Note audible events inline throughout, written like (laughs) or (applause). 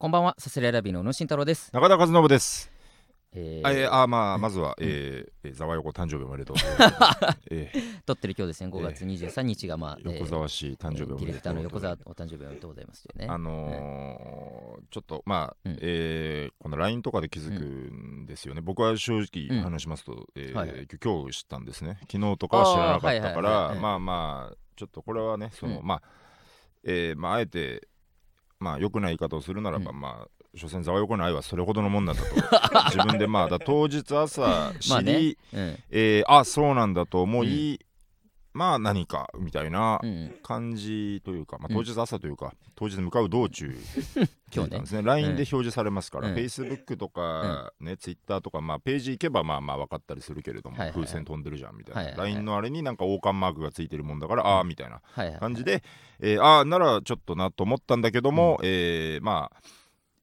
こんばんは、サスレラビの宇野慎太郎です。中田和信です。えあ、えーー、あまあまずは、えーえー、ざわよこ誕生日おめでとう。(laughs) え撮ってる今日ですね、5月23日が、まあ、ー、横澤氏誕生日おめでとう。ディレクターの横澤お誕生日おめでとうございますね。あのーちょっとまあ、うん。えーこの LINE とかで気づくんですよね、僕は正直うん。話しますと、えーはいはい。今日知ったんですね。昨日とかは知らなかったかあーはいはい。はいらはいまあまあちょっとこれはねその、うん。まあえーまああえてまあ良くない言い方をするならば、うまあ所詮ざわよこの愛はそれほどのもんなんだと。(laughs) 自分でまあだ当日朝知り、まあね。うん。えーあそうなんだと思い、まあ何かみたいなうん、感じというか、まあ、うん。当日朝というか、当日向かう道中 (laughs) 今日ね。なんですね。LINE で表示されますから、うん。Facebook とか、ね Twitter とか、まあ、ページ行けばまあまあ分かったりするけれども、風船飛んでるじゃんみたいな、LINE のあれになんか王冠マークがついてるもんだから、ああみたいな。感じで、えーああならちょっとなと思ったんだけども、えーまあ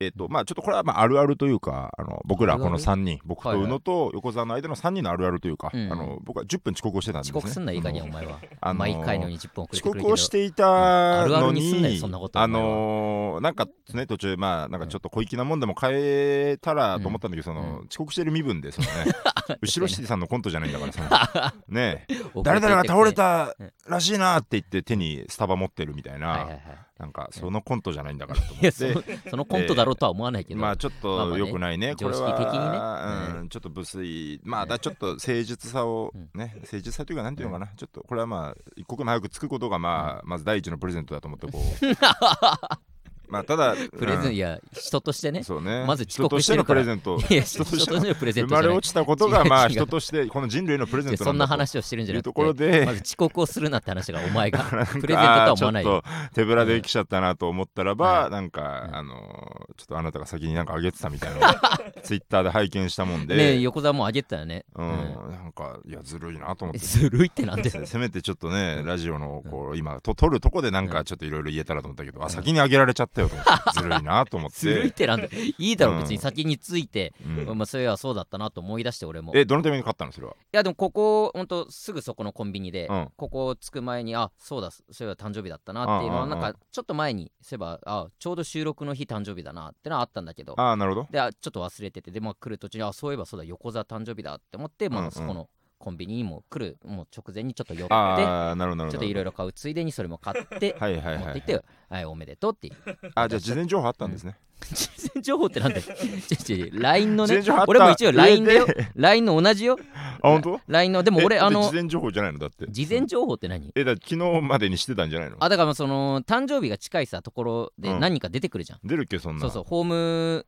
えっとまあ、ちょっとこれはまああるあるというかあの僕らこの3人僕と宇野と横澤の間の3人のあるあるというか、うん。あの僕は10分遅刻をしてたんですね。遅刻すんないいかにお前は。あのー毎回のように10分遅れて遅。刻をしていたあるあのるにすんなよにそんなことあのーなんかね途中まあなんかちょっと小粋なもんでも変えたらと思ったんだけど、そのうん。遅刻してる身分でそのね (laughs) 後ろシティさんのコントじゃないんだからさ (laughs) ね誰々が倒れたうん。らしいなって言って手にスタバ持ってるみたいな、はいはいはい。なんかそのコントじゃないんだからと思って。の。そのコントだろうとは思わないけど、まあちょっとまあまあね。良くないね、これ常識的にね。は、うん、ちょっと無粋、まあだちょっと誠実さをうん。ね、誠実さというか、なんていうのかな、ちょっとこれはまあ、一刻も早くつくことが、まあ、まず第一のプレゼントだと思って、こう。(laughs) まあただ、プレゼン、うん。いや、人としてね。そうね、まず遅刻しるから。プレゼント、いや、人としてのプレゼン生まれ落ちたことが、まあ人として、この人類のプレゼンでそんな話をしてるんじゃいうとなくてころで、まず遅刻をするなって話がお前が。(laughs) プレゼントとは思わないよ。あーちょっと手ぶらで来ちゃったなと思ったらば、はいなんか、うん。あのーちょっとあなたが先になんかあげてたみたいな (laughs) ツイッターで拝見したもんで、ね横澤もあげてたよね、うん。うん。なんかいやずるいなと思って。ずるいってなんで？せせめてちょっとね、ラジオのこう今と撮るとこでなんかちょっといろいろ言えたらと思ったけど、あ先にあげられちゃったよと思ってずるいなと思っ (laughs) ずるいっててなんでいいだろうん。別に先について、うん。まあそういえばそうだったなと思い出して俺も。いえどのタイミングで買ったのそれは？やでもここほんとすぐそこのコンビニで、うん。ここ着く前にあそうだそういえば誕生日だったなっていうのはうんうんうん。なんかちょっと前にそういえばあちょうど収録の日誕生日だなってのはあったんだけど。ああなるほど。であちょっと忘れててでまあ来る途中にあそういえばそうだ横澤誕生日だって思って、まうんうん。あそこのコンビニにも来るもう直前にちょっと寄ってちょっといろいろ買うついでにそれも買ってはいはいはい、持って行って、はい、おめでとうっていう。あじゃあ事前情報あったんですね、事前情報ってなんだよ。LINE のね俺も一応 LINE でよ。LINE の同じよ。あ本当？LINE の、でも俺、えあの事、前情報じゃないの？だって。事前情報って何？えだ昨日までにしてたんじゃないの？あ、だからその、誕生日が近いさ、ところでうん。何か出てくるじゃん。出るっけそんな。そうそう、ホーム、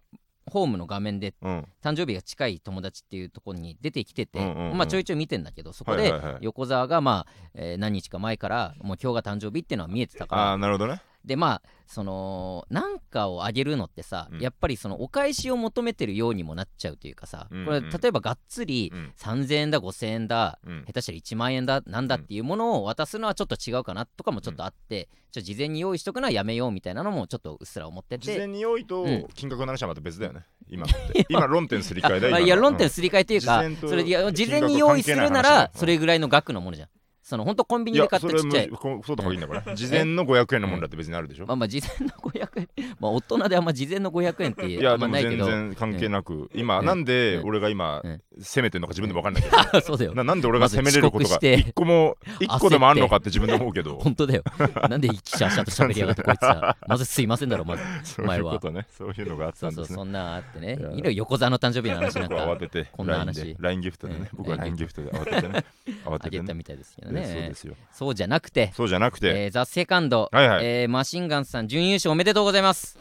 ホームの画面でうん。誕生日が近い友達っていうところに出てきてて、うんうんうん。まあちょいちょい見てんだけど、そこで横澤がまあ、えー何日か前からもう今日が誕生日っていうのは見えてたから。ああ、なるほどねでまあそのなんかをあげるのってさ、うん。やっぱりそのお返しを求めてるようにもなっちゃうというかさ、うんうんこれ例えばがっつりうん。3000円だ5000円だうん。下手したら1万円だなんだっていうものを渡すのはちょっと違うかなとかもちょっとあって、ちょっと事前に用意しとくのはやめようみたいなのもちょっとうっすら思って事前て。に用意とうん金額の話はまた別だよね、今って今論点すり替えだよ (laughs) まあ、いや論点うんすり替えというか、事前とそれいや事前に用意するならそれぐらいの額のものじゃんその本当コンビニで買ったちっちゃい。そうとかいいんだから事前の500円のもんだって別にあるでしょ、まあまあ事前の500円。(laughs) まあ大人であんま事前の500円っていあやまないけど。然関係なく、今、うん。なんでうん。俺が今、うん。攻めてるのか自分でも分かんないけど、あ (laughs) そうだよ。ななんで俺が攻めれることが一個も一個でもあんのかって自分で思うけど。(laughs) 本当だよ。なんでシャーシャーと喋りやがってこいつさまずすいませんだろまず。そういうね。そういうのがあっそうそうたんですね。そんなんあってね。いろ横澤の誕生日の話なんか。慌ててこんな話。で LINE ギフトでね。うん僕は LINE ギフトで慌ててね。慌あげたみたいですけどね。そうね。ですよ。そうじゃなくて。そうじゃなくて、えーザ・セカンド。はいはい、えーマシンガンズさん準優勝おめでとうございます。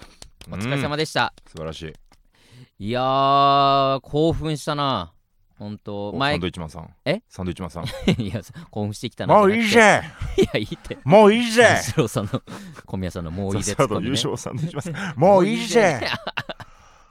お疲れ様でした。素晴らしい。いやー興奮したな。本当おサ前ンドイッチマンさん。え？サンドイッチマンさん。(laughs) いや興奮してきたな。もういいじゃゃん (laughs) いやいいって。もういいじゃんスローさんの小宮さんのもういいぜね。もういいじゃん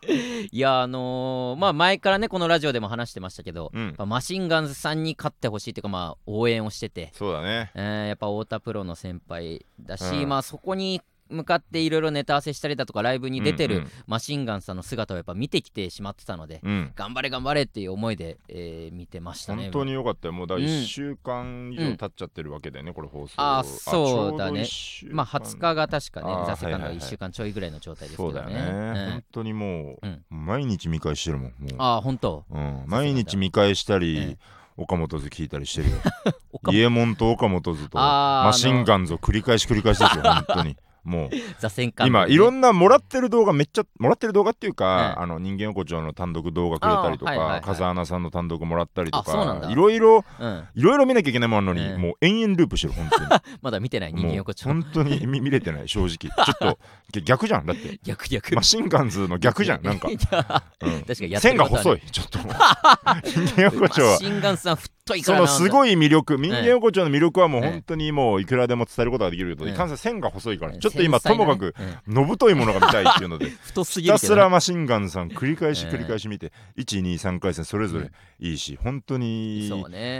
(laughs) いやあのーまあ前からねこのラジオでも話してましたけど、うん。マシンガンズさんに勝ってほしいというかまあ応援をしてて、そうだね。えーやっぱ太田プロの先輩だし、うん。まあそこに向かっていろいろネタ合わせしたりだとかライブに出てるうんマシンガンさんの姿をやっぱ見てきてしまってたので、うん。うん頑張れ頑張れっていう思いで、えー見てましたね。本当によかったよ。もうだうん。1週間以上経っちゃってるわけだよね、これ放送。あーそうだね。まあ20日が確かねあーザ・セカンドがはいはい。はい1週間ちょいぐらいの状態ですけどそうだよね、本当にもう、うん。毎日見返してるもんああ本当。うん、毎日見返したり、え岡本図聞いたりしてるよ。(laughs) 岡イエモンと岡本図とマシンガンズを繰り返し繰り返しですよ本当にもう。ザ・セカンド今ねいろんなもらってる動画めっちゃもらってる動画っていうか、ええ。あの人間横丁の単独動画くれたりとか、はいはいはい。風穴さんの単独もらったりとかいろいろうん、いろいろ見なきゃいけないものなのに、ええ。もう延々ループしてる本当に。(laughs) まだ見てない人間横丁。本当に見見れてない正直。ちょっと (laughs) ぎ逆じゃんだって。逆逆。マシンガンズの逆じゃんなんか、うん。確かに線が細いちょっと (laughs) 人間横丁は。マシンガンさん太いかそらなのすごい魅力人間横丁の魅力はもうええ本当にもういくらでも伝えることができるけど、ええいかんせん線が細いから、うんちょっと今ともかくうんのぶといものが見たいっていうので (laughs) 太すひたぎるけどねすらマシンガンさん繰り返しええ。繰り返し見て、123回戦それぞれいいし本当に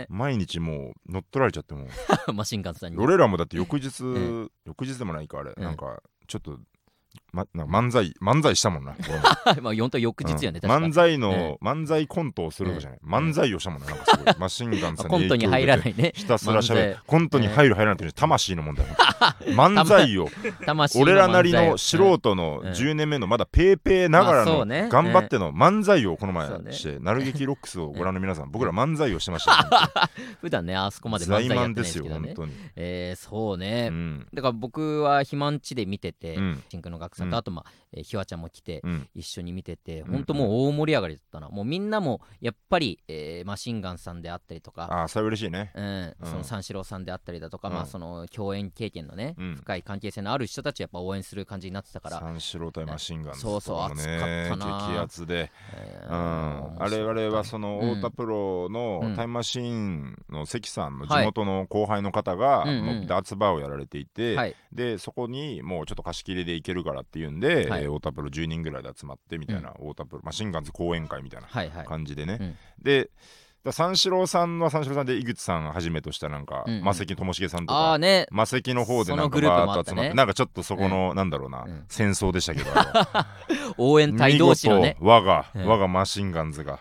毎日もう乗っ取られちゃってもう。(laughs) マシンガンさんに。俺らもだって翌日、え翌日でもないかあれ、え。なんかちょっと、ま、漫才漫才したもんな (laughs) まあ4と翌日よね、うん。漫才の、え漫才コントをするとかじゃない、え漫才をしたもんななんかすごい。マシンガンまあさんコントに入らないね。ひたすらしゃべるコントに入る入らないって魂の問題 (laughs) 漫才を俺らなりの素人のうん。10年目のまだペーペーながらの頑張っての漫才をこの前してなる劇ロックスをご覧の皆さん僕ら漫才をしてました (laughs) 本普段ねあそこまで漫才やって満ですよ本当に。えー、そうね、うん。だから僕は肥満地で見てて、うん。シンクの学さんと、うん。あとまあ、えーひわちゃんも来て、うん。一緒に見ててうん本当もう大盛り上がりだったな、もうみんなもやっぱり、えーマシンガンさんであったりとか、ああそれ嬉しいね。うん。うん。その三四郎さんであったりだとか、うん。まあその共演経験のね、うん。深い関係性のある人たちやっぱ応援する感じになってたから、三四郎対マシンガンズそうそう熱かねったな。激アツで。えうん。ーあれ々はそのうん。太田プロのうん。タイムマシーンの関さんの地元の後輩の方がうんうん。もうダーツバーをやられていて、はい。でそこにもうちょっと貸し切りで行けるからっていうんで、はい。えー太田プロ10人ぐらいで集まってみたいな、太田プロマシンガンズ講演会みたいなはいはい。感じでね、うん。でだ三四郎さんは三四郎さんで井口さんはじめとしたなんか、うんうん。マセキともしげさんとかああね。マセキの方でなんかバーッと集まって、なんかちょっとそこの、なんだろうな、うん。戦争でしたけどあ (laughs) 応援の隊同士のね。我が、うん。我がマシンガンズが、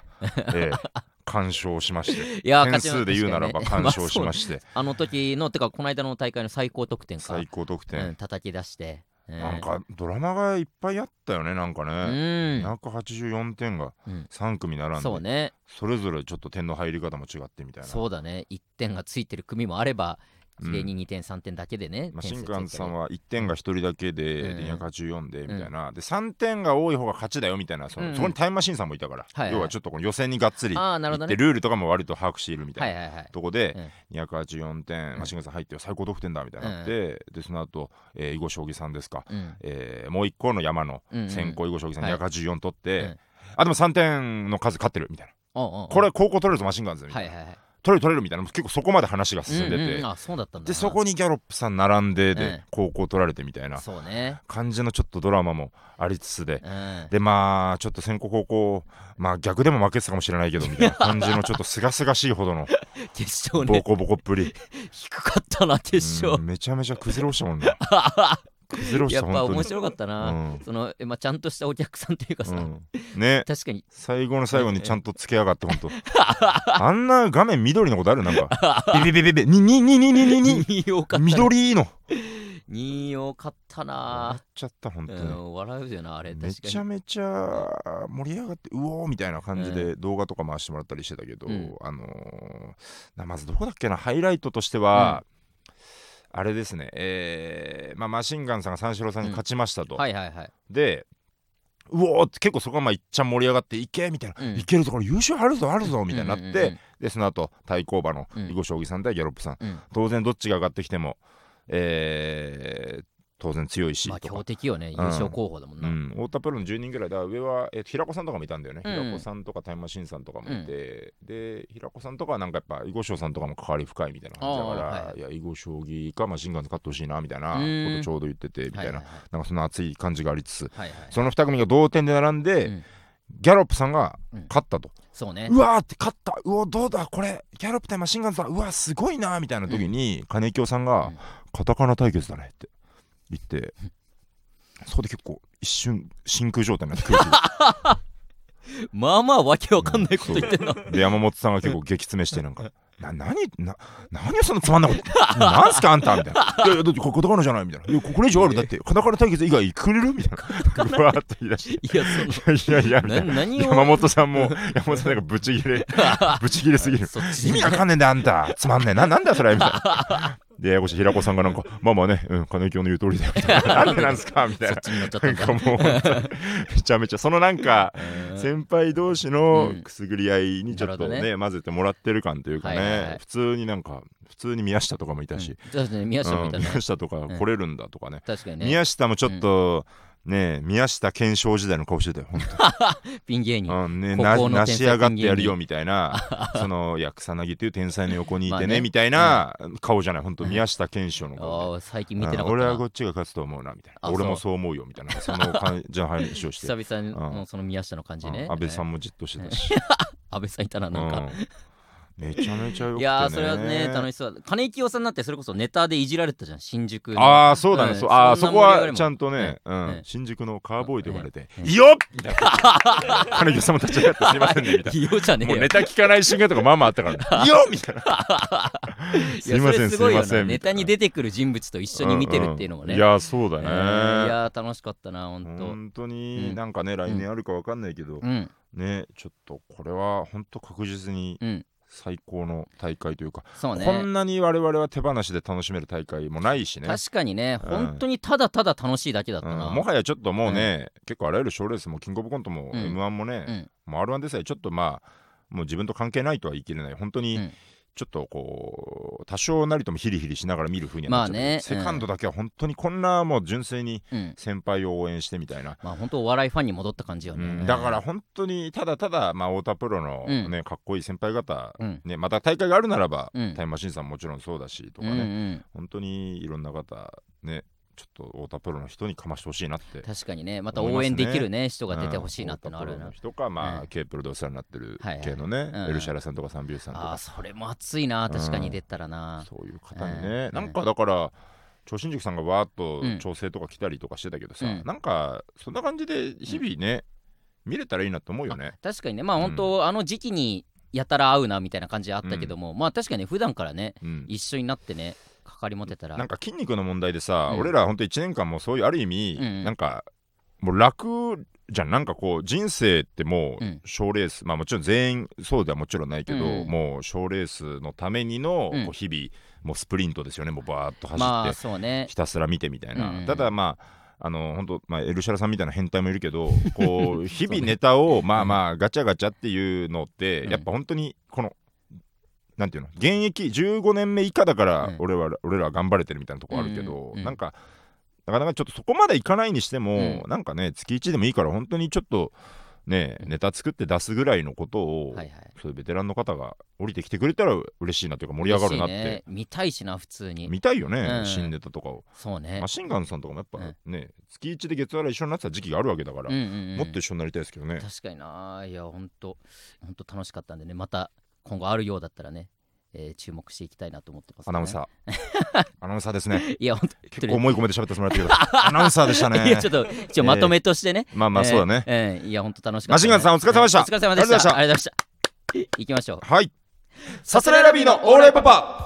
ええ (laughs) 完勝しまして。いやー点数で言うならば完勝しましして、あの時のてかこの間の大会の最高得点か。最高得点、うん、叩き出して、うんなんかドラマがいっぱいあったよねなんかうね、ん184点がうん。3組並んで、そうね。それぞれちょっと点の入り方も違ってみたいな。そうだね。1点がついてる組もあればうん。綺麗に2点3点だけでね、まあ、新幹さんは1点が1人だけでうん。284でみたいな、で3点が多い方が勝ちだよみたいなその、うん。そこにタイムマシーンさんもいたから、要はちょっとこの予選にがっつり行ってルールとかも割と把握しているみたいな、とこで、284点、うん。マシンガンさん入って最高得点だみたいになって、でその後、えー囲碁将棋さんですか、うん。えーもう一個の山の先行囲碁将棋さんはい。284取って、うん。あでも3点の数勝ってるみたいな、これ高校取れるぞマシンガンズみたいな、取れる取れるみたいな結構そこまで話が進んでて、うんうんあそうだったんだ。なでそこにギャロップさん並んでで、うん高校取られてみたいな。感じのちょっとドラマもありつつで、うん。でまあちょっと先行高校まあ逆でも負けてたかもしれないけどみたいな感じのちょっとすがすがしいほどの (laughs) 決勝ね。ボコボコっぷり、(laughs) 低かったな決勝。うんめちゃめちゃ崩れ落ちたもんね (laughs) 崩れ落ちやっぱた本当に。面白かったな、うん。そのえまあ、ちゃんとしたお客さんっていうかさ、うん。ね。確かに。最後の最後にちゃんとつけやがって本当。あんな画面緑のことある？なんか。(laughs) ビビビビビににににににに。2よかったな。緑の。2よかった笑なっちゃった本当に、うん、笑うよなあれめ確かに。ちゃめちゃ盛り上がってうおーみたいな感じで動画とか回してもらったりしてたけど、うん。あのーなまずどこだっけな？ハイライトとしては、あれですね、えーまあ、マシンガンさんが三四郎さんに勝ちましたと、はいはいはい。でうおーって結構そこがまあいっちゃ盛り上がっていけみたいな、うん。いけるぞこれ優勝あるぞあるぞみたいになって、うんうんうん。でその後対抗馬のうん。囲碁将棋さん対ギャロップさん、うん。当然どっちが上がってきても、えー当然強いしまあ強敵よね優勝候補だもんな、うん、太田プロの10人ぐらいだ。上は、えー平子さんとかもいたんだよね、うん。平子さんとかタイムマシーンさんとかもいて、で平子さんとかはなんかやっぱ囲碁将さんとかも関わり深いみたいな感じだから、はいい、や囲碁将棋かマシンガンズ勝ってほしいなみたいなこうん。とちょうど言っててみたいな、はいはいなんかその熱い感じがありつつはいはいはい。その2組が同点で並んで、うん。ギャロップさんがうん勝ったと、そうね。うわーって勝った。うおどうだこれ。ギャロップ対マシンガンズだうわすごいなみたいな時に、金清さんが、うん。カタカナ対決だねって言ってそこで結構一瞬真空状態になって空気 (laughs) まあまあわけわかんないこと言ってんなで山本さんが結構激詰めしてなんか「な何な何をそんなつまんないことなんすかあんた」みたいな「いやいやだってこれカタカナじゃない」みたいな「いやこれ以上ある。だってカタカナ対決以外くれる?」みたいな。うわーっと言い出して。(laughs) いやいやいやいやみたいな。山本さんも山本さんなんかブチギレブチギレすぎる。(laughs) 意味わかんねえんだよあんた。つまんねえ。ななんだよそれ？みたいなでややこしい。平子さんがなんか (laughs) まあまあねうん金井の言う通りだよみたいななんでなんすかみたいな。なんかもうめちゃめちゃ。そのなんかうん。先輩同士のくすぐり合いにちょっとね,、混ぜてもらってる感というかね、普通になんか普通に宮下とかもいたし、宮下とか来れるんだとかね。宮下もちょっと、ね宮下検証時代の顔してたよ、本 (laughs) ピン芸人。当。うんね、孤な高の天才なし上がってやるよみたいな、その、いや、草薙という天才の横にいてね、まあねみたいな (laughs) 顔じゃない、本当宮下検証の顔 (laughs) 最近見てなかうん俺はこっちが勝つと思うなみたいな。あ俺もそそう思うよみたいな。その感じの話をして。久々のその宮下の感じね。うん安倍さんもじっとしてたし、安倍さんいたななんか。うんめちゃめちゃよくて、ね、いやーそれはね楽しそう。金井清さんなんてそれこそネタでいじられてたじゃん新宿のああそうだね、うん。そうああそこはちゃんとね、うん。ね。新宿のカーボーイと呼ばれて「うんいいよっ!」みたいな金木さんも立ち上がってすいませんねみたいいいよじゃねなもうネタ聞かない瞬間とかまあまああったから「(laughs) いいよ!」みたいな。いすいませんすいませな。んネタに出ててくる人物と一緒に見てるっていうのもね。いやそうだえね、ーいやー楽しかったな本本当うん。になんかね来年あるかわかんないけど、ねちょっとこれは本当確実にうん最高の大会というか、そうね。こんなに我々は手放しで楽しめる大会もないしね。確かにね。うん。本当にただただ楽しいだけだったうん。なもはやちょっともうね、結構あらゆる賞レースもキングオブコントもうん。M 1もね、うん。もう r 1でさえちょっとまあもう自分と関係ないとは言い切れない。本当にうんちょっとこう多少なりともヒリヒリしながら見る風にはなっちゃうけど、まあね。セカンドだけは本当にこんなもう純粋にうん。先輩を応援してみたいな、まあ本当お笑いファンに戻った感じようねん。だから本当にただただ、まあ、太田プロの、うん。ねかっこいい先輩方、うん。ね、また大会があるならば、うん。タイムマシーンさんもちろんそうだしとうんうかね、ん。本当にいろんな方ねちょっと太田プロの人にかましてほしいなって確かにね。また応援できるね人が出てほしいなってのある。うん。な太田プロの人かまあ、うん K プロでお世話になってるはいはい系のね、うん。エルシャラさんとかサンビューさんとか。あーそれも熱いな確かに出たらな。そういう方にね、うん。なんかだから超新塾さんがわーっとうん。調整とか来たりとかしてたけどさ、うん。なんかそんな感じで日々ね、見れたらいいなと思うよね。確かにね。まあ本当あの時期にやたら会うなみたいな感じあったけどもまあ確かに普段からねうん。一緒になってね関わり持てたら。なんか筋肉の問題でさ、うん。俺らほんと1年間もそういうある意味、うん。うんなんかもう楽じゃん。なんかこう人生ってもううん。賞、レースまあもちろん全員そうではもちろんないけど、うん。うんもう賞レースのためにのうん。こう日々、もうスプリントですよね。もうバーッと走まあってね。ひたすら見てみたいな、うん。うんただまああの本当まあエルシャラさんみたいな変態もいるけど (laughs) こう日々ネタをまあまあガチャガチャっていうのって、うん。やっぱ本当にこのなんていうの？現役15年目以下だからうん。俺は、俺らは頑張れてるみたいなとこあるけど、うんうんうんなんかなかなかちょっとそこまでいかないにしても、うん。なんかね月1でもいいから本当にちょっとねネタ作って出すぐらいのことを、はいはい。そういうベテランの方が降りてきてくれたら嬉しいなというか盛り上がるなって。ね。見たいしな普通に。見たいよね、うん。新ネタとかを。そうね。マシンガンさんとかもやっぱね、月1で月原一緒になってた時期があるわけだから、うんうんうん。もっと一緒になりたいですけどね。確かにな。いやほんとほんと楽しかったんでね。また今後あるようだったらねえー注目していきたいなと思ってます、ね、アナウンサー。(laughs) アナウンサーですね。いやほんと結構思い込めて喋ってもらったけど、アナウンサーでしたね。(laughs) いやちょっと一応まとめとしてね、まあまあそうだね。えーえーいやほんと楽しかった、マシンガンさんお疲れ様でしたお疲れ様でしたありがとうございましたありがとうございました行きましょうはい。さすらいラビーのオーライパパ。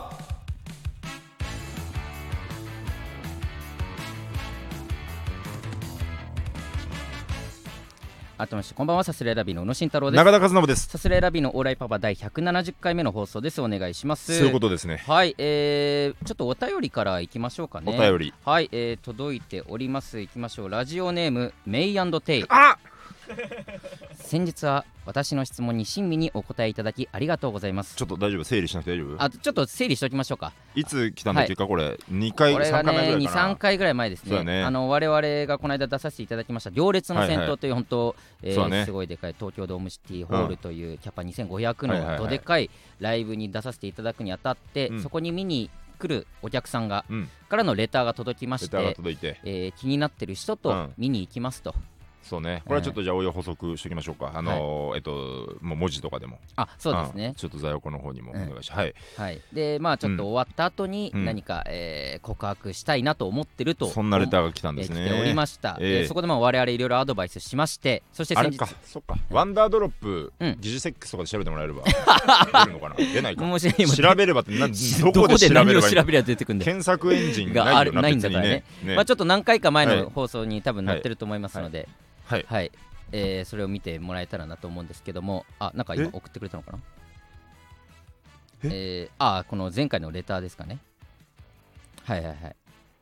改めましてこんばんはサスレラビーの宇野慎太郎です中田和信です。サスレラビーのオーライパパ第170回目の放送ですお願いしますそういうことですね。はい、えー、ちょっとお便りからいきましょうかねお便り。はい、えー、届いておりますいきましょうラジオネームメイテイあ先日は私の質問に親身にお答えいただきありがとうございます。ちょっと大丈夫？整理しなくて大丈夫？あちょっと整理しておきましょうか。いつ来たんだっけか、これ。2回、3これがね回目ぐらいか23な。回ぐらい前ですね。ね。あの我々がこの間出させていただきました行列の先はいはい頭という本当、えーそうだね。すごいでかい東京ドームシティホールというキャパ2500はいはいはいのどでかいライブに出させていただくにあたって、うん。そこに見に来るお客さんがうん。からのレターが届きましレターがて、届いて。えー気になってる人とうん。見に行きますとそうね。これはちょっとじゃあお湯補足しておきましょうか。あのーえっともう文字とかでも。あそうですね。ん。ちょっと在庫の方にもお願いしはい。はい。でまあちょっと終わった後にうん。何か、えー告白したいなと思ってるとそんなレターが来たんですね。えー来ておりました、ええ。でそこでまあ我々いろいろアドバイスしましてそして先日あれか。そっか。ワンダードロップうん。疑似セックスとかで調べてもらえれば (laughs) 出るのかな？出ないか。もし今調べればってな (laughs) んどこで調べれば調べれば出てくるんだよ。検索エンジンがあるないんだからね。別にまあちょっと何回か前はい。の放送に多分載ってると思いますので、はいはい、えーそれを見てもらえたらなと思うんですけども、あ、なんか今え？送ってくれたのかな？え？えーあ、この前回のレターですかね。はいはい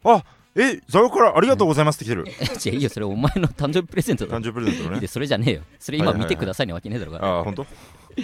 はい。えザヨからありがとうございますって来てる。え違ういいよ、それお前の誕生日プレゼントだ誕生日プレゼントのね。で、それじゃねえよ。それ今はいはいはい見てくださいにわけねえだろうから。ああ本当？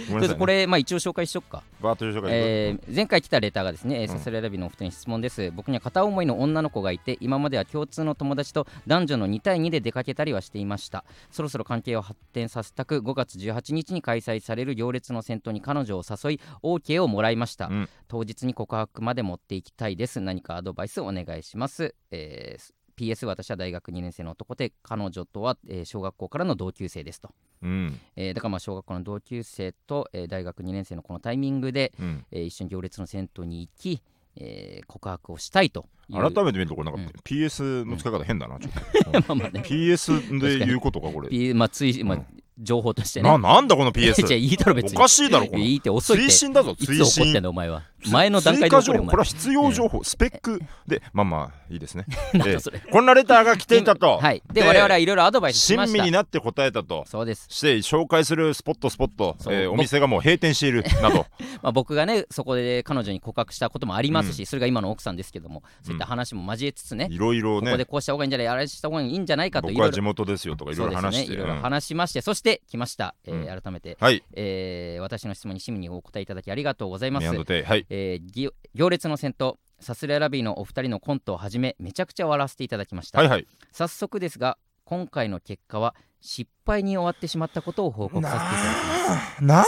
ごめんなさいねこれ、まあ、一応紹介しとくか。バーッと紹介えー前回来たレターがですね、えーうんサスレラビのお二人に質問です。僕には片思いの女の子がいて、今までは共通の友達と男女の2対2で出かけたりはしていました。そろそろ関係を発展させたく、5月18日に開催される行列の先頭に彼女を誘い、OK をもらいました。うん当日に告白まで持っていきたいです。何かアドバイスお願いします。えー PS 私は大学2年生の男で彼女とは、えー小学校からの同級生ですと、うん。えーだからまあ小学校の同級生と、えー大学2年生のこのタイミングで、うん。えー一緒に行列の銭湯に行き、えー告白をしたいと改めて見るとこれなんかうん。PS の使い方変だなちょっと。(laughs) まあまあね。PS で言うことかこれ。P まあつい、まあうん情報としてね。ななんだこの (laughs) じゃあ PS いいだろ別に。おかしいだろこの。いいって遅いって。推進だぞいつ推怒ってん進だお前は前の段階で情報これは必要情報スペック。でまあまあいいですね。(laughs) ええだそれ。こんなレターが来ていたと。(laughs) はい。で我々はいろいろアドバイスし親ました。身になって答えたと。そうです、して紹介するスポットスポット、えーお店がもう閉店しているなど。(laughs) まあ、僕がねそこで彼女に告白したこともありますし、それが今の奥さんですけどもそういった話も交えつつね、いろいろここでねこうした方がいいんじゃないあれした方がいいんじゃないかとい僕ろいろは地元ですよとかいろいろ話して。ねいろいろうん話しまして、そして来ました、えーう改めて、はい。えー私の質問に市民にお答えいただきありがとうございます。はいえーぎ行列の先頭サスレラビーのお二人のコントをはじめめちゃくちゃ笑わせていただきました、はいはい。早速ですが今回の結果は失敗に終わってしまったことを報告させていただきます。なあ。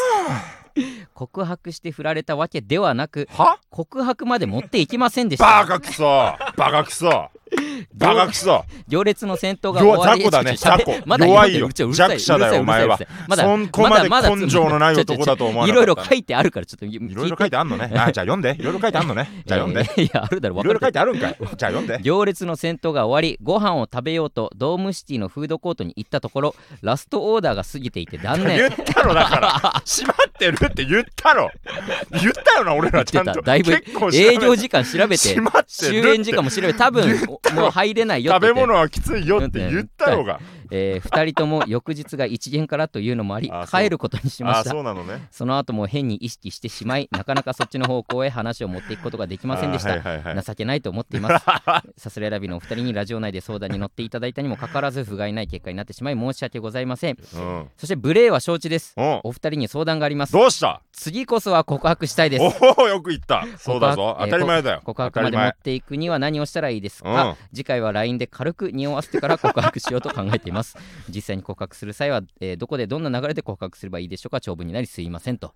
告白して振られたわけではなくは？告白まで持っていきませんでした。バカクソ。バカクソバカクソ行列の先頭が終弱わり。雑魚だね雑魚。(laughs) まだ弱いよ。弱者だよお前は。そんこまでまだまだ根性のない男だと思わなかったいろいろ書いてあるからちょっといいろいろ書いてあんのね。(laughs) あじゃあ読んで。いろいろ書いてあんのね。じゃあ読んで。えーいやあるだろい。ろいろ書いてあるんかい。じゃあ読んで。行列の先頭が終わりご飯を食べようとドームシティのフードコートに行ったところラストオーダーが過ぎていて断言念ったろだから。(laughs) 閉まってるって言ったろ。言ったよな俺らちゃんと。だいぶ営業時間調べて。終演時間も調べて。多分もう入れないよって言って。食べ物はきついよって言ったろうが。え2人とも翌日が一元からというのもあり帰ることにしまあした。そうなのね。その後も変に意識してしまい (laughs) なかなかそっちの方向へ話を持っていくことができませんでした、あはいはいはい。情けないと思っています。(laughs) さすらい選びのお二人にラジオ内で相談に乗っていただいたにもかかわらず不甲斐ない結果になってしまい申し訳ございません。うん。そして無礼は承知です。おお二人に相談があります。どうした？次こそは告白したいです。おおよく言った。そうだぞ。当たり前だよ。告白まで持っていくには何をしたらいいですか、うん。次回は LINE で軽く匂わせてから告白しようと考えています実際に告白する際は、えーどこでどんな流れで告白すればいいでしょうか長文になりすいませんと。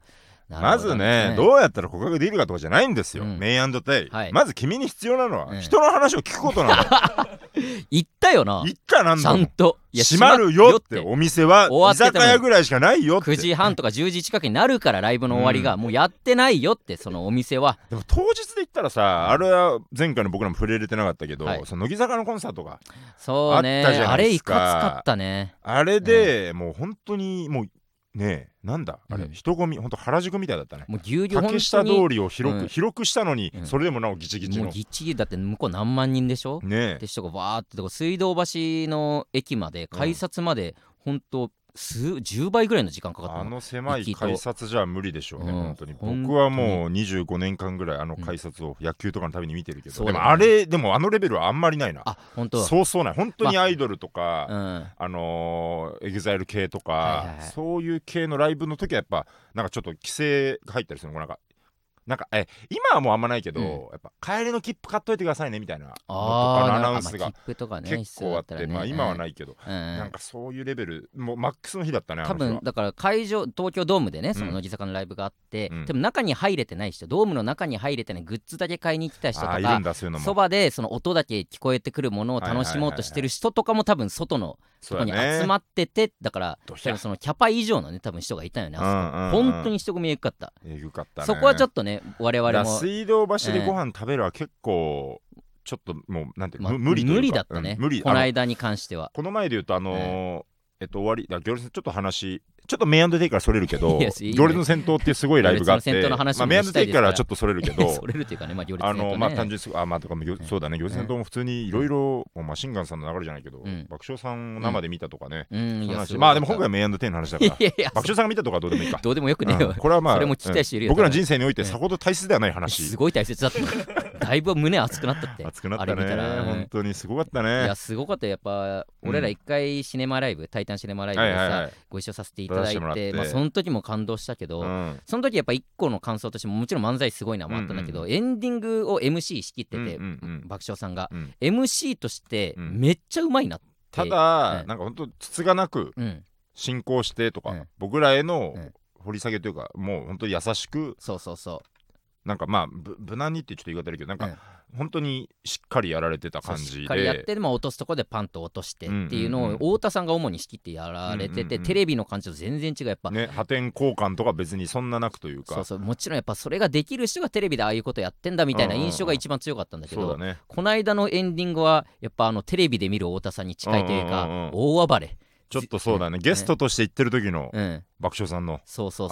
なまずねどうやったら告白できるかとかじゃないんですよ。うん。メイテイはい。まず君に必要なのうんは人の話を聞くことなの (laughs) (laughs) 言ったよな。言ったなんちゃんんと。いや閉まるよって。お店は終わ居酒屋ぐらいしかないよって。9時半とか10時近くになるからライブの終わりが、うん。もうやってないよってそのお店は。でも当日で言ったらさあれは前回の僕らも触れ入れてなかったけど、はい。その乃木坂のコンサートがそうね。あったじゃあれいすか。かつかったね。あれで、もう本当にもうねえなんだ？あれ、うん。人混み本当原宿みたいだったね。もうぎゅうぎゅう本竹下通りを広く、うん。広くしたのに、うん。それでもなおギチギチの。もうぎっちぎりだって向こう何万人でしょ？ね。えで人がわーって水道橋の駅まで改札まで本当数10倍ぐらいの時間かかったあのの狭い改札じゃ無理でしょうね、うん。本当に。僕はもう25年間ぐらいあの改札を野球とかのために見てるけど、うだよねもあれでもあのレベルはあんまりないな。あ本当そうそうない。本当にアイドルとか、うん。あのー、エグザイル系とか、はいはいはい。そういう系のライブの時はやっぱなんかちょっと規制が入ったりするのなんかなんかえ今はもうあんまないけど、うん。やっぱ帰りの切符買っといてくださいねみたいなのとかあのアナウンスがあ切符とかね結構あって、まあ今はないけど、うん。うんなんかそういうレベルもうマックスの日だったねああの日は。うんだから会場東京ドームでねそのうん。乃木坂のライブがあって、うん。でも中に入れてない人ドームの中に入れてないグッズだけ買いに来た人とかあーいるんだそういうのも。そばでその音だけ聞こえてくるものを楽しもうとしてる人とかも多分外のとこに集まっててだからどひゃ多分そのキャパ以上のね多分人がいたよねあそこ、うんうんうん本当に人混みえぐかった、えぐかったね。そこはちょっっとね我々も。水道橋でご飯食べるは結構ちょっともうなんていうま無理無理だったね、うん無理。この間に関しては。この前で言うとあのーえ。っと終わりだ行列のちょっと話ちょっとメインデイからそれるけど行列の先頭ってすごいライブがあってまあ、メインしたいですから。ちょっとそれるけど (laughs) それるっていうかねまあ行列あね。のまあ単純にすあまあとかそうだね行列先頭も普通にいろいろマシンガンさんの流れじゃないけど、うん。爆笑さんを生で見たとかね、まあでも今回はメインデイの話だから。(laughs) 爆笑さんが見たとかはどうでもいいか。どうでもよくねこれはまあ僕らの人生においてさほど大切ではない話。すごい大切だった。よだいぶ胸熱くなったって。熱くなったね。本当にすごかったいねやすごかったよ。やっぱ俺ら一回シネマライブ「タイタンシネマライブ」でさご一緒させていただいてて。てまあその時も感動したけどうん。その時やっぱ一個の感想としてももちろん漫才すごいなもあったんだけど、うんエンディングを MC 仕切ってて、うんうんうん。爆笑さんが、うん。MC としてうん。めっちゃうまいなって、たうんだなんか本当つつがなくうん、進行してとか、うん僕らへのうん掘り下げというかもう本当に優しくそうそうそなんかまあぶ無難にってちょっと言い方あるけどなんか、うん本当にしっかりやられてた感じで。しっかりやってでも落とすとこでパンと落としてっていうのを太田さんが主に仕切ってやられてて、テレビの感じと全然違う。やっぱ、ね破天荒感とか別にそんななくというか。そうそうもちろんやっぱそれができる人がテレビでああいうことやってんだみたいな印象が一番強かったんだけど、ね。この間のエンディングはやっぱあのテレビで見る太田さんに近いというか、大暴れちょっとそうだね。じゲストとして行ってる時のうん爆笑さんの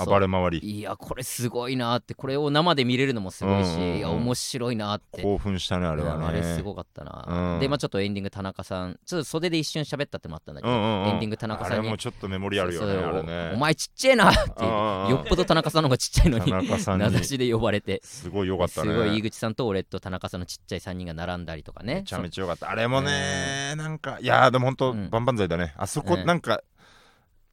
暴れ回り。いやこれすごいなって。これを生で見れるのもすごいし、うんうんうん。いや面白いなって。興奮したねあれはね。うんあれすごかったな、うん。でまあちょっとエンディング田中さんちょっと袖で一瞬喋ったってのもあったんだけど、うんうんうん。エンディング田中さんに。あれもちょっとメモリあるよねそうそう。あれね。お前ちっちゃいなってよっぽど田中さんの方がちっちゃいのに名指しで呼ばれて。すごい良かったね。すごい井口さんと俺と田中さんのちっちゃい3人が並んだりとかね。めちゃめちゃ良かった。あれもねなんかいやーでも本当うん。万々歳だね。あそこうんなんか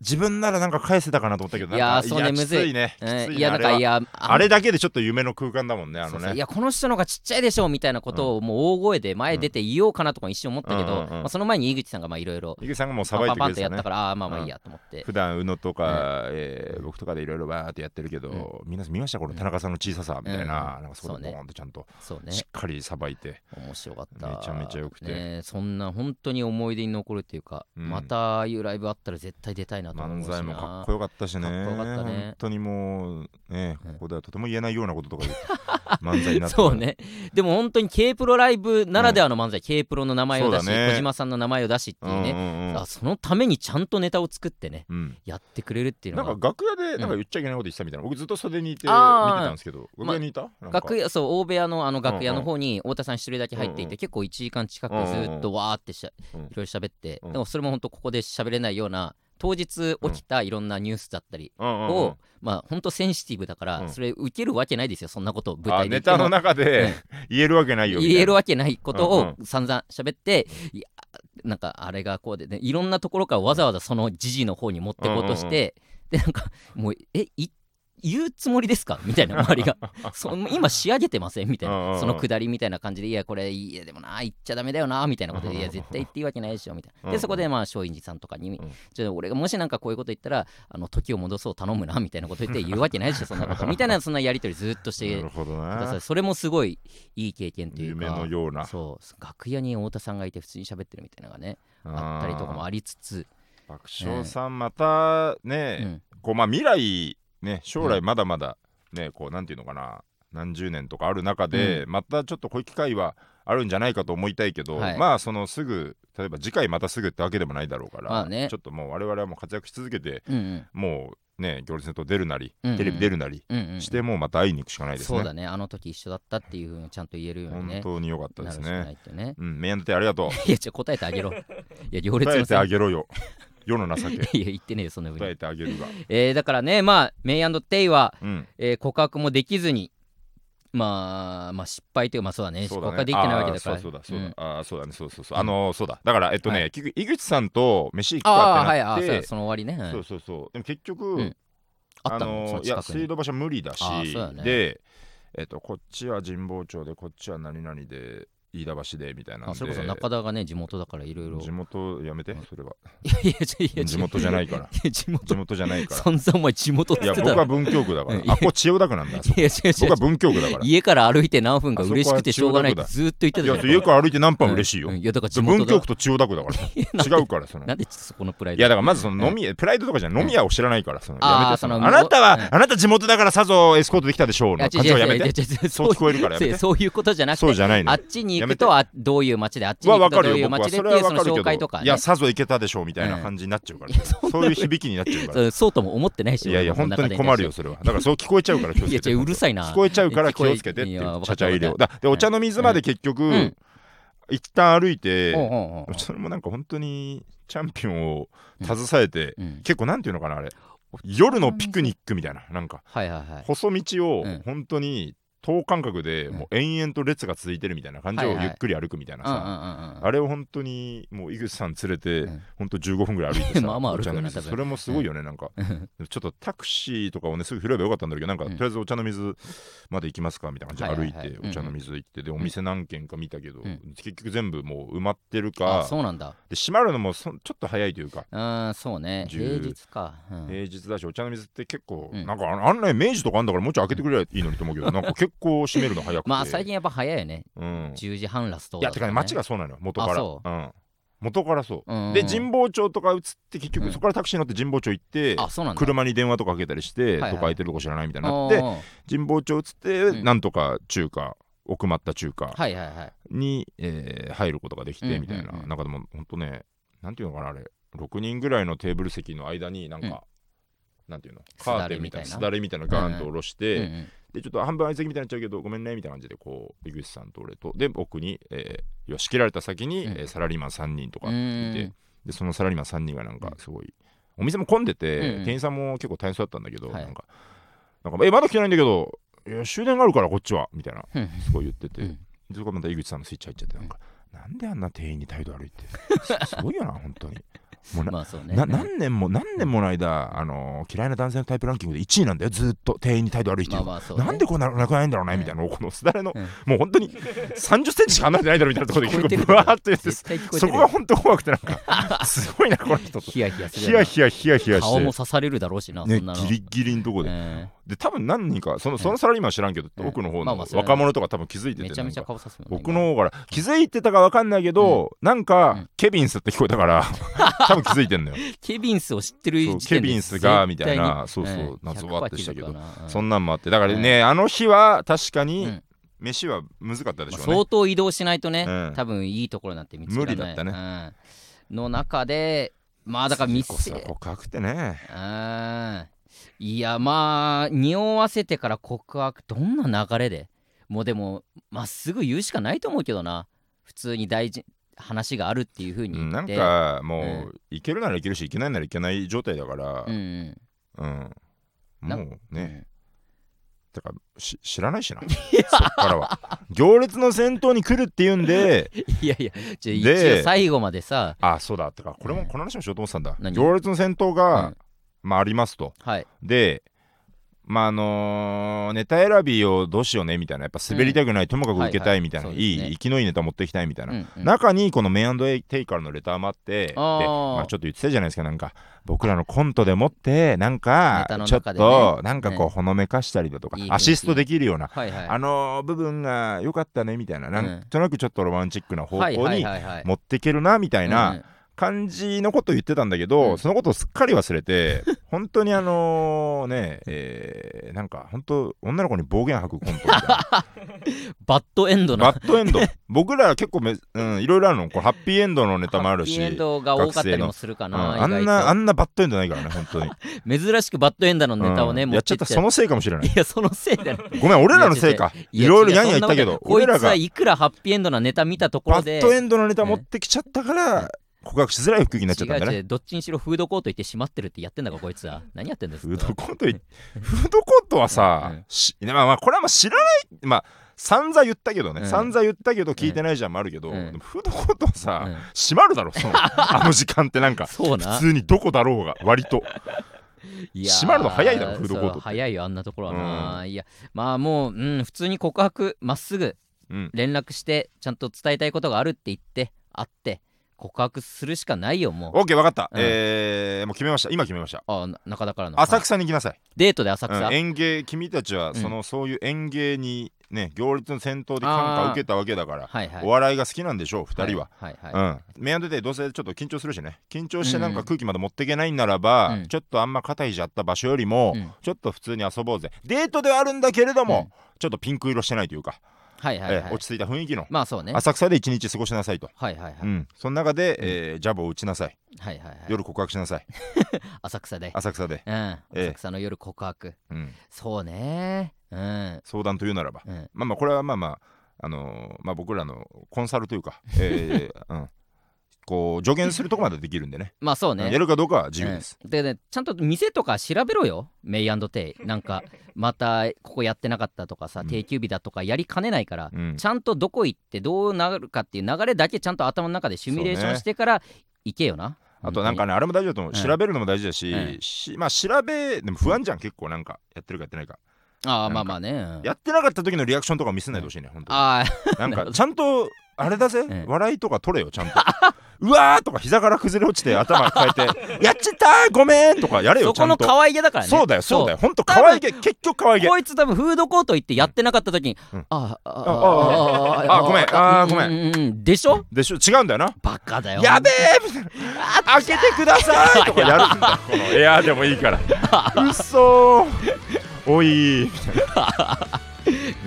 自分ならなんか返せたかなと思ったけどいやそうねむずいね。いやなんかいやあれだけでちょっと夢の空間だもんねあのね。いやこの人の方がちっちゃいでしょみたいなことをもう大声で前出て言おうかなとか一瞬思ったけど、まあ、その前に井口さんがまあいろいろ井口さんがもうさばいてくれてやったからああまあまあいいやと思って、普段宇野とか、えー僕とかでいろいろバーってやってるけど、皆さん見ましたこの田中さんの小ささみたいな,、うんなんかそこそうねでボーンとちゃんとしっかりさばいて、面白かっためちゃめちゃ良くてね、そんな本当に思い出に残るっていうか、うんまたああいうライブあったら絶対出たいな漫才もかっこよかったしね。かっこよかったね。本当にもうねうん。ここではとても言えないようなこととかで漫才になってそうね。でも本当に K プロライブならではの漫才、K プロの名前を出し、ね。小島さんの名前を出しっていうね、うんうんうん。あそのためにちゃんとネタを作ってねうん。やってくれるっていうなんのがか楽屋でなんか言っちゃいけないこと言ってたみたいな、僕ずっと袖にいて見てたんですけど楽屋にいた、なんか。楽屋そう大部屋のあの楽屋の方に太田さん一人だけ入っていて、うんうん。結構1時間近くずっとわーってしゃ、うん。いろいろ喋って、うん。でもそれも本当ここで喋れないような当日起きたいろんなニュースだったりを、まあ本当センシティブだから、うん。それ受けるわけないですよそんなことを舞あ台で。ネタの中で言えるわけないよ言えるわけないことうんを散々喋って、いやなんかあれがこうでねいろんなところからわざわざその時事の方に持ってこうとして、でなんかもうえい言うつもりですか？みたいな (laughs) 周りが。そ今仕上げてません？みたいな。んそのくだりみたいな感じでいやこれいやでもな言っちゃダメだよなみたいなことで (laughs) いや絶対言っていいわけないでしょみたいな。でそこでまあ松陰寺さんとかにん。じゃあ俺がもしなんかこういうこと言ったらあの時を戻そう頼むなみたいなこと言って言うわけないでしょ (laughs) そんなこと。みたいなそんなやり取りずっとしてなるほどくださない。それもすごいいい経験という夢かのような。そう楽屋に太田さんがいて普通に喋ってるみたいなのがねあったりとかもありつつ、爆笑さんまたうね、ん、こうまあ未来ね将来まだまだね、こうなんていうのかな何十年とかある中で、またちょっとこういう機会はあるんじゃないかと思いたいけど、はい。まあそのすぐ例えば次回またすぐってわけでもないだろうから、まあね。ちょっともう我々はもう活躍し続けてうんうん。もうね行列ネット出るなり、うんうんテレビ出るなりうんうんしてもうまた会いに行くしかないですね。そうだね。あの時一緒だったっていうふうにちゃんと言えるように本ね当に良かったですなるしかなね。いってね。うん、メインテありがとう。(laughs) いやちょ答えてあげろ。いや行列答えてあげろよ。世の情け。い (laughs) いや言ってねえよそんなふう答えに、てあげるが。(laughs) えーだからねまあメイテイは、うん。えー告白もできずにまあまあ失敗というかまあそうだね。そうだね。告白できてないわけだから。そうだそうだ。そうだ、ん。あーそうだねそうそうそう。あのーそうだ。だからえっとね、は結局井口さんと飯行くあかあはいあってなって、ーそうやその終わりね、はい。そうそうそう。でも結局、うん。あの、いや水道橋は無理だしね。でえっとこっちは神保町でこっちは何々で飯田橋でみたいなあそれこそ中田がね地元だからいろいろ地元やめてそれは。いやいやいや地元じゃないから。いや地元。地元じゃないから。散々お前地元ってたろ僕は文京区だから。いや。あここ千代田区なんだいや違う違う。僕は文京区だから。い家から歩いて何分か嬉しくてしょうがないってずーっと言ってたじゃん。や家から歩いて何分嬉しいよ。うん。いやだから地元だ。文京区と千代田区だから (laughs) 違うからその。なんでそこのプライド。いやだからまずその飲み屋プライドとかじゃん飲み屋を知らないからそのやめてそのそのあなたはうん。あなた地元だからさぞエスコートできたでしょういやの感じはやめて。そう聞こえるからやめて。そういうことじゃなくてそうじゃないのあっちに行くやとあどういう街であっちには行くとどういう街でっていうその紹介とかね。いやさぞいけたでしょうみたいな感じになっちゃうから。いやそん。なそういう響きになっちゃうから。そうとも思ってないしいやいや本当に困るよそれは。だからそう聞こえちゃうから気をつけて。ううるさいな。聞こえちゃうから気をつけてっていうちゃちゃ入れをだでお茶の水まで結局、ん。一旦歩いて、おうおうおうそれもなんか本当にチャンピオンを携えて、うん。結構なんていうのかなあれ。夜のピクニックみたいななんか。はいはいはい。細道をうん。本当に等間隔でうん。もう延々と列が続いてるみたいな感じをゆっくり歩くみたいなさ、あれを本当にもう井口さん連れて、うん。本当15分ぐらい歩いてさ (laughs) まあまあ歩くそれもすごいよね、なんか。うん。ちょっとタクシーとかをねすぐ拾えばよかったんだけどなんか、うん。とりあえずお茶の水まで行きますかみたいな感じで歩いて、お茶の水行ってでお店何軒か見たけど、うん。結局全部もう埋まってるあかそうなんだ。で閉まるのもそちょっと早いというか。うんそうね。10平日か。うん。平日だしお茶の水って結構、うん。なんかああんなに明治とかあんだからもうちょい開けてくれりゃいいのにと思うけど (laughs) なんか結構閉めるの早くて。まあ最近やっぱ早いよね。うん、10時半ラストいやてかね街がそうなのよ元から。あそう。うん、元からそう、うんで神保町とか移って結うん。局そこからタクシー乗って神保町行って、あそうなんだ。車に電話とかかけたりして、はいはい。どこ空いてるとこ知らないみたいになって神保町移って、うん。なんとか中華奥まった中華はいはいはい。に、えー入ることができてみたいな、うんうん。うんな。んかでもほんとねなんていうのかなあれ。6人ぐらいのテーブル席の間になんか、うん。なんていうの？カーテンみたいなすだれみたいな。のガーンと下ろして、うんうんでちょっと半分相席みたいになっちゃうけどごめんねみたいな感じでこう井口さんと俺と。で奥に、えー仕切られた先に、うん。えーサラリーマン3人とかいて、うんでそのサラリーマン3人がなんかすごい、お店も混んでて、うんうん。店員さんも結構大変そうだったんだけど、はい。なんかなんかえまだ来てないんだけどいや終電があるからこっちはみたいなうん。すごい言ってて、うん。でそこまた井口さんのスイッチ入っちゃってなんか、なんであんな店員に態度悪いって。すすごいよな本当に。(laughs) もうなまあね。な何年も何年もの間、あのー嫌いな男性のタイプランキングで1位なんだよ。ずっと店員に態度悪い人、まあね。なんでこんななくないんだろうね、うん。みたいなこのすだれの、うん。もう本当に30センチしか離れてないだろみたいなところで結構ブワーって言ってそる。こが本当怖くてなんかすごいなこの人と。ヒヤヒヤヒヤヒヤヒヤヒヤ顔もし刺されるだろうしな、て、ね。ギリギリのとこで、えで多分何人かそのそのサラリーマンは知らんけど、うん奥の方の若者とか多分気づいててめちゃめちゃ顔刺すもんね。奥の方から気づいてたか分かんないけど、なんか、うん。ケビンスって聞こえたから (laughs) 多分気づいてんのよ。今ケビンスを知ってるそう時点でケビンスがみたいなそうそううん。謎はってしたけど100%気づくわな。うん。そんなんもあってだからね、あの日は確かに、うん。飯は難かったでしまあょうね、相当移動しないとね、うん。多分いいところなんて見つけられない。無理だったね。うん。の中でまあだから店告白ってね。うんいやまあ匂わせてから告白どんな流れで？もうでもまっすぐ言うしかないと思うけどな。普通に大事話があるっていうふうにうんなんかもう、いけるならいけるしいけないならいけない状態だから。うんうん。もうね、うん。だからし知らないしな。(laughs) そっからは。行列の先頭に来るっていうんで。(laughs) いやいやじゃあ一で応最後までさ。あそうだ。ってかこれもうんこの話もしようと思ってたんだ。何？行列の先頭が、うんまあありますと。はい。でまああのーネタ選びをどうしようねみたいな。やっぱ滑りたくない、ともかく受けたいみたいな、いいはいはい。そうですね。生きのいいネタ持っていきたいみたいな、うんうん。中にこのメイテイからのレターもあってでまあ、ちょっと言ってたじゃないですか。なんか僕らのコントでもってなんかちょっ中でね。となんかこうね。ほのめかしたりだとか、いい雰囲気。アシストできるような。はいはい。あの部分が良かったねみたいな。なんうん。となくちょっとロマンチックな方向に持っていけるなみたいうんな感じのことを言ってたんだけど、うん。そのことをすっかり忘れて (laughs) 本当にあのね、えーなんか本当女の子に暴言吐くコントみたいな。(laughs) バッドエンドな。バッドエンド。(laughs) 僕ら結構め、うん、いろいろあるの。これハッピーエンドのネタもあるしハッピーエンドが多かったりもするかうんな、あんなあんなバッドエンドないからね本当に。と珍しくバッドエンドのネタをね、うん。やっちゃったそのせいかもしれない。いやそのせいだよ。ごめん俺らのせいか。いろいろやんや言ったけどこい。つはいくらハッピーエンドなネタ見たところで。バッドエンドのネタ持ってきちゃったから告白しづらい空気になっちゃったんだね。どっちにしろフードコート行って閉まってるってやってんだかこいつは。(laughs) 何やってんですフードコートいフードコートはさ、うん。まあまあこれはまあ知らないまあ散々言ったけどね、うん。散々言ったけど聞いてないじゃんもあるけど、うん。フードコートはさ、うん。閉まるだろその (laughs) あの時間ってなんか。普通にどこだろうが割と。(laughs) いや閉まるの早いだろフードコート早いよあんなところはな、いやまあもう、うん、普通に告白まっすぐうん。連絡してちゃんと伝えたいことがあるって言って会って告白するしかないよもう。オッケー分かった、うん。えーもう決めました。今決めました。あな中田からの。浅はい草に行きなさい、デートで浅草、うん、園芸君たちはん。その、そういう園芸にね行列の先頭で感化を受けたわけだから、はいはい。お笑いが好きなんでしょう2人は、はいはいはい。うん、メアドでどうせちょっと緊張するしね緊張してなんか空気まで持っていけないんならば、うん。ちょっとあんま肩ひじゃった場所よりも、うん。ちょっと普通に遊ぼうぜ。デートではあるんだけれども、うん。ちょっとピンク色してないというか、はいはいはい。えー落ち着いた雰囲気の。まあそうね。浅草で一日過ごしなさいと、はいはいはい、うん、その中で、えージャブを打ちなさい。はいはいはい。夜告白しなさい。(laughs) 浅草で。浅草で、うん。ええ浅草の夜告白。うん、そうね。うん。相談というならば。うん。まあまあこれはまあまああのーまあ僕らのコンサルというか、えー (laughs) うん、こう助言するとこまでできるんでね。まあそうね。やるかどうかは自由です、うん。でねちゃんと店とか調べろよメイテイ。(laughs) なんかまたここやってなかったとかさ、うん。定休日だとかやりかねないから、うん。ちゃんとどこ行ってどうなるかっていう流れだけちゃんと頭の中でシミュレーションしてから行けよな、あとなんかねねあれも大事だと思う、うん調べるのも大事だし,、うん。しまあ調べでも不安じゃん結構なんかやってるかやってないか、ああまあまあね、うんやってなかった時のリアクションとか見せないでほしいね本当にあなんなるほどかちゃんとあれだぜ、ん。笑いとか取れよちゃんと (laughs) うわーとか膝から崩れ落ちて (laughs) 頭変えてやっちゃったーごめんとかやれあそこのよちゃんと。可愛げだからね。そうだよそう。だよ。そほんと可愛げ結局可愛げ。こいつ多分フードコート行ってやってなかった時に、うん。ああああああごめんあーごめん。うんでしょ？でしょ？違うんだよな。バカだよ。やべえみたいな。開けてくださいとかやるんだ。このエアーでもいいから。(laughs) うっそー。おい (laughs)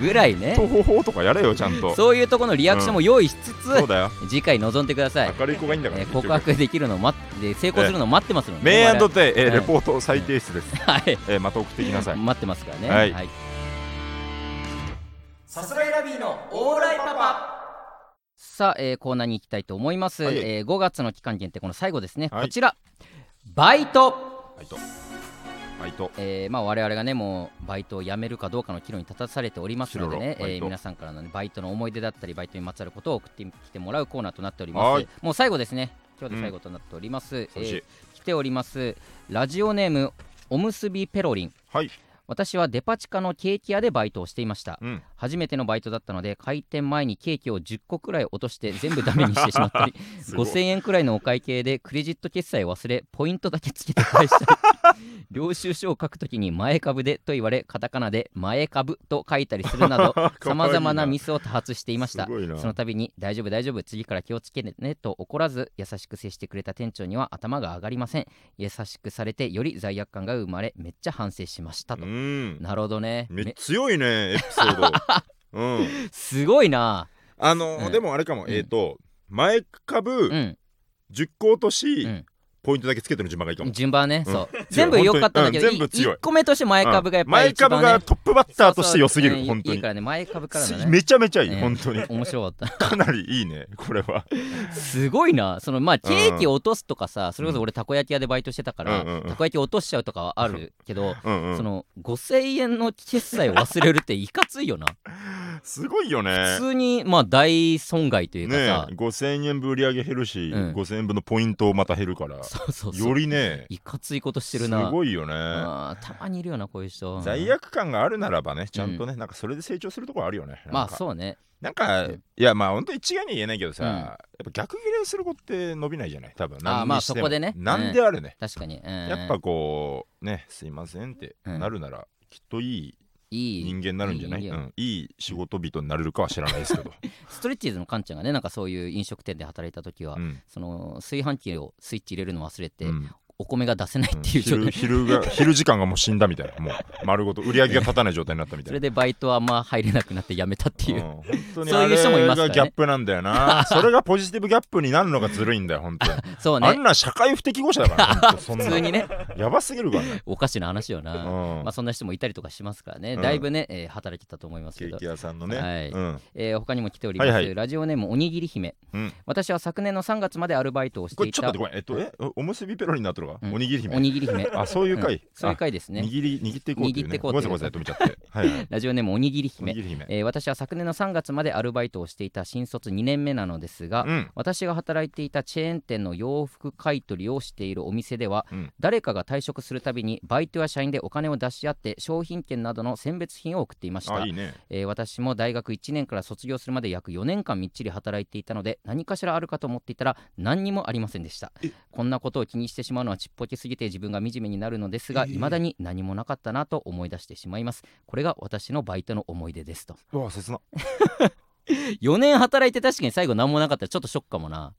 ぐらいね。とほほとかやれよちゃんと。そういうところのリアクションも用意しつつ、そうだよ。次回臨んでください、明るい子がいいんだからえー告白できるのを待って成功するのを待ってますので、メイ我テイ、えーはいレポート再提出です、々はい。えーまた送ってきなさい。待ってますからね。はい。さすらいラビーのオーライパパ。さあ、えーコーナーに行きたいと思います、はい。えー5月の期間限定この最後ですね、はい。こちら。バイト。バイトえーまあ、我々がねもうバイトを辞めるかどうかの岐路に立たされておりますのでねえー皆さんからの、ね、バイトの思い出だったりバイトにまつわることを送ってきてもらうコーナーとなっております。はい。もう最後ですね。今日で最後となっております、寂しい。えー来ております。ラジオネームおむすびペロリン。はい私はデパ地下のケーキ屋でバイトをしていました。うん。初めてのバイトだったので開店前にケーキを10個くらい落として全部ダメにしてしまったり (laughs) すごい。5000円くらいのお会計でクレジット決済を忘れポイントだけつけて返したり。(laughs) 領収書を書くときに前株でと言われカタカナで前株と書いたりするなどさまざまな。ミスを多発していました。その度に大丈夫大丈夫次から気をつけてねと怒らず優しく接してくれた店長には頭が上がりません。優しくされてより罪悪感が生まれめっちゃ反省しましたと、うんなるほどね。めめ強いね (laughs) エピソード。うん。すごいな。あのうん。でもあれかも。うん。えっと前う株ん。10個落としうんポイントだけつけての順番がいいかも。順番ね、うん。そう。全部良かったんだけど、うん全部強い。1個目として前株がやっぱり前一番、ね、株がトップバッターとして良すぎるそうそう本当に。いいからね前株からだね。めちゃめちゃいいね。本当に。面白かっかなりいいねこれは。たすごいな。そのまあケーキを落とすとかさそれこそ俺たこ焼き屋でバイトしてたから、うんうんうん。たこ焼き落としちゃうとかはあるけど、うんうん。その5000円の決済を忘れるっていかついよな。すごいよね。普通にまあ大損害というかねさ、5000円分売り上げ減るし、うん。5000円分のポイントまた減るからそうそうそう。よりね。いかついことしてるすなごいよね。たまにいるよなこういう人。罪悪感があるならばねちゃんとね、なんかそれで成長するところあるよね。まあそうね。なんか、うん。いやまあ本当一概に言えないけどさ、うん。やっぱ逆ギレする子って伸びないじゃない？多分。あーまあそこでね。なんであれね、確かに、うん。やっぱこうねすいませんってうん。なるなら、きっといいいい人間になるんじゃない？いいうん、いい仕事人になれるかは知らないですけど、(laughs) ストレッチーズのカンちゃんがねなんかそういう飲食店で働いた時は、うん。その炊飯器をスイッチ入れるの忘れて、うんお米が出せないっていう状態、昼昼が昼時間がもう死んだみたいな。もう丸ごと売り上げが立たない状態になったみたいな。(laughs) それでバイトはあんま入れなくなって辞めたっていう、うん本当にそういう人もいますからね。あれがギャップなんだよな。(laughs) それがポジティブギャップになるのがずるいんだよ本当に、(laughs) そうあねんな社会不適合者だからそんな普通にね。やばすぎるからね、おかしな話よな、うん。まあ、そんな人もいたりとかしますからね、うん。だいぶね、えー働いてたと思いますけどケーキ、屋さんのね、はい。うん、えー他にも来ております、はいはい。ラジオネームおにぎり姫、うん。私は昨年の3月までアルバイトをしこれていた。ちょっと待ってごめん。えっとえおおむすびペロリになってるおにぎり姫。おにぎり姫。あそういう回、うん。そういう回ですね。あ握り握っていこうっていうね。握っていこうごめんなさい止めちゃって。(laughs) ラジオネームおにぎり姫。おにぎり姫。えー私は昨年の3月までアルバイトをしていた新卒2年目なのですが、うん。私が働いていたチェーン店の洋服買取をしているお店では、うん。誰かが退職するたびにバイトや社員でお金を出し合って商品券などの選別品を送っていました。あいいね。えー私も大学1年から卒業するまで約4年間みっちり働いていたので何かしらあるかと思っていたら何にもありませんでした。え。こんなことを気にしてしまうのはちっぽけすぎて自分が惨めになるのですがえー未だに何もなかったなと思い出してしまいます。これが私のバイトの思い出ですと。うわ切な。(laughs) 4年働いて確かに最後何もなかったらちょっとショックかもな。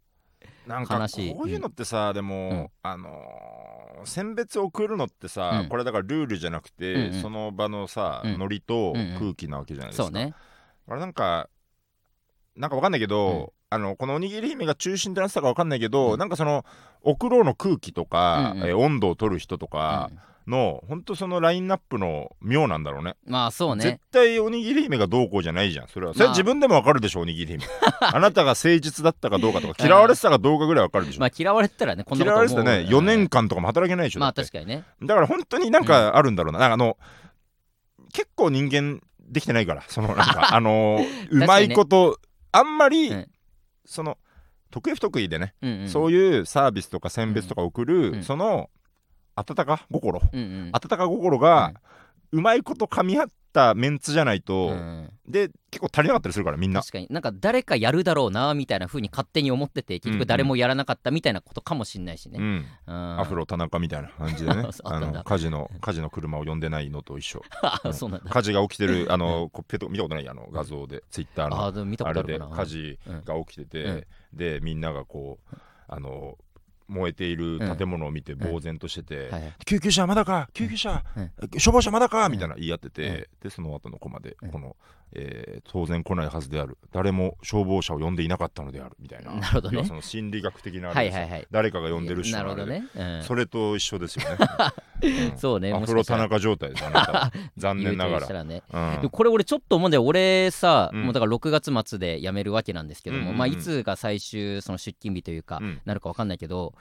なんか悲しい。こういうのってさ、でも、うん。あのー選別を送るのってさ、うん。これだからルールじゃなくて、うんうん。その場のさ、うん。ノリとうんうん。空気なわけじゃないですか、そうね。あれなんかなんかわかんないけど、うん。あのこのおにぎり姫が中心となってたかわかんないけど、うん。なんかその送ろうの空気とか、うんうん。えー温度を取る人とかうん。の、ほんとそのラインナップの妙なんだろうね。まあそう絶ね対おにぎり姫がどうこうじゃないじゃん。それは。それ自分でもわかるでしょおにぎり姫。(laughs) あなたが誠実だったかどうかとか嫌われてたかどうかぐらいわかるでしょ、まあ嫌われてたらねこんな嫌こと思う。われてたね4年間とかも働けないでしょまあ確かにね。だから本当になんかあるんだろうな,、なんかあの結構人間できてないからそのなんか (laughs) あのうまいこと、あんまり、うんその得意不得意でね、うんうん。そういうサービスとか選別とか送る、うんその温か心。うんうん。温か心が、うまいこと噛み合ったメンツじゃないと、うん。で結構足りなかったりするからみんな。確かに。なんか誰かやるだろうなみたいな風に勝手に思ってて結局誰もやらなかったみたいなことかもしんないしね、うん、うん。アフロ田中みたいな感じでね。(laughs) あの火事の火事の車を呼んでないのと一緒。あ (laughs) そうなんだ。火事が起きてるあのこペット見たことないあの画像でツイッターのあれで火事が起きてて、うん。でみんながこうあの燃えている建物を見て呆然としてて、救急車まだか救急車、うん。消防車まだかみたいな言い合ってて、うん。でその後のコマで、うん。この、えー当然来ないはずである。誰も消防車を呼んでいなかったのであるみたいな。なるほどね。その心理学的なあれですよ。はいはいはい。誰かが呼んでる人なるほどね、うん。それと一緒ですよね、(laughs) うん。そうねアフロ田中状態ですあなたは残念ながら、これ俺ちょっと思うんだよ。俺さ、うん。もうだから6月末で辞めるわけなんですけども、まあいつが最終その出勤日というか、うん。なるか分かんないけど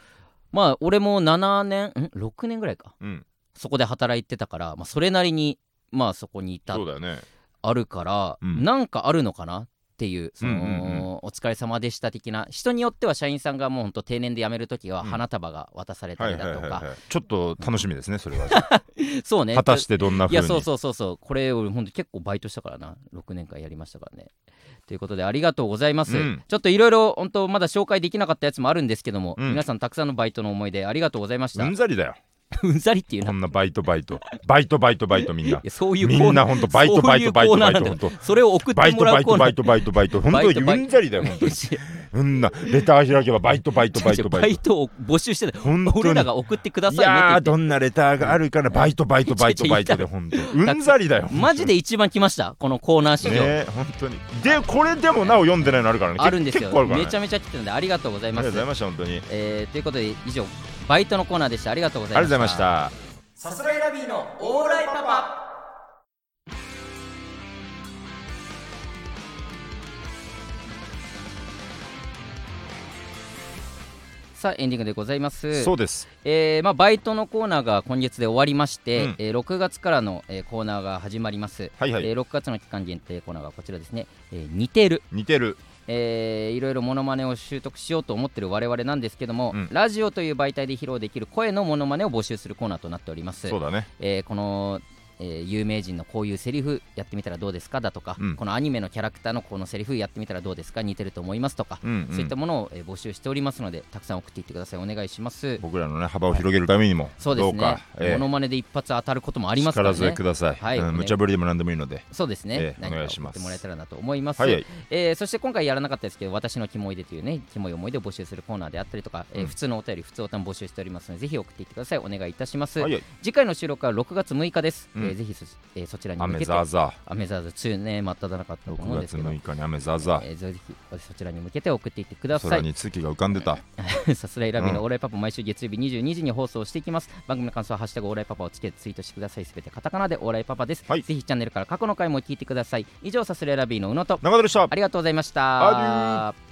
まあ俺も7年ん？6年ぐらいか。うん、そこで働いてたから、まあ、それなりにまあそこにいた。そうだよね。あるから、うん。なんかあるのかなっていうその、うんうんうんお疲れ様でした的な人によっては社員さんがもうほんと定年で辞めるときはうん。花束が渡されたはいりだとかちょっと楽しみですねそれは。(laughs) そうね。果たしてどんな風に？いやそうそうそうそう。これ俺ほんと結構バイトしたからな。6年間やりましたからね。ということでありがとうございます、うん。ちょっといろいろ本当まだ紹介できなかったやつもあるんですけども、うん。皆さんたくさんのバイトの思い出ありがとうございました、うんざりだよ (laughs) うんざりっていうな。こんなバイトバイト。バイトバイトバイトみんな。そういうコみんなほんとバイトバイトバイトバイト。ほんとそれを送ってもバイトバイらうコーナートバイトバイトバイトバイト。バイトうんざりだよほんとに。うんなレター開けばバイトバイトバイトバイト。トを募集してた俺らが送ってくだいさいねって。言ってやーどんなレターがあるからバイトバイトバイトバイトでほんとうんざりだよマジで一番来ましたこのコーナー史上、ね本当に。でこれでもなお読んでないのあるからね。あるんですよ。めちゃめちゃ来てるんでありがとうございます。ありがとうございました本当に。えーということで以上バイトのコーナーでした。ありがとうございがとうましたございました。さすらいラビーのオーライパパさあエンディングでございます。そうです。えーまあ、バイトのコーナーが今月で終わりまして、うん。えー6月からの、えーコーナーが始まります、はいはい。えー6月の期間限定コーナーがこちらですね、えー似てる。似てる。えーいろいろモノマネを習得しようと思ってる我々なんですけども、うん。ラジオという媒体で披露できる声のモノマネを募集するコーナーとなっております。そうだね。えーこの、えー有名人のこういうセリフやってみたらどうですかだとか、うん。このアニメのキャラクターのこのセリフやってみたらどうですか似てると思いますとか、うんうん。そういったものを、えー募集しておりますのでたくさん送っていってください。お願いします。僕らのね幅を広げるためにもそうですね。どうか、えモノーマネで一発当たることもありますから力添えねください、はい。うん無茶ぶりでも何でもいいので。そうですね、ええ何かお願いしますもらえたらなと思います、はいはい。えーそして今回やらなかったですけど私のキモいでというねキモい思い出を募集するコーナーであったりとか、えーうん普通のお便り普通おたん募集しておりますのでぜひ送っていってください。お願いいたします、はいはい。次回の収録は6月6日です、うん。えーぜひそ,、えーそちらに向けて。雨ザーザ雨ザーザー梅雨ね真っ只中だとー6月思うんですけど。6日に雨ザーザー。えーぜひそちらに向けて送っていってくださ空いに月が浮かんでたさすらいラビのうん。オーライパパ毎週月曜日22時に放送していきます。番組の感想はハッシュタグオーライパパをつけてツイートしてください。すべてカタカナでオーライパパです、はい。ぜひチャンネルから過去の回も聞いてください。以上さすらいラビの宇野と。中田でした。ありがとうございました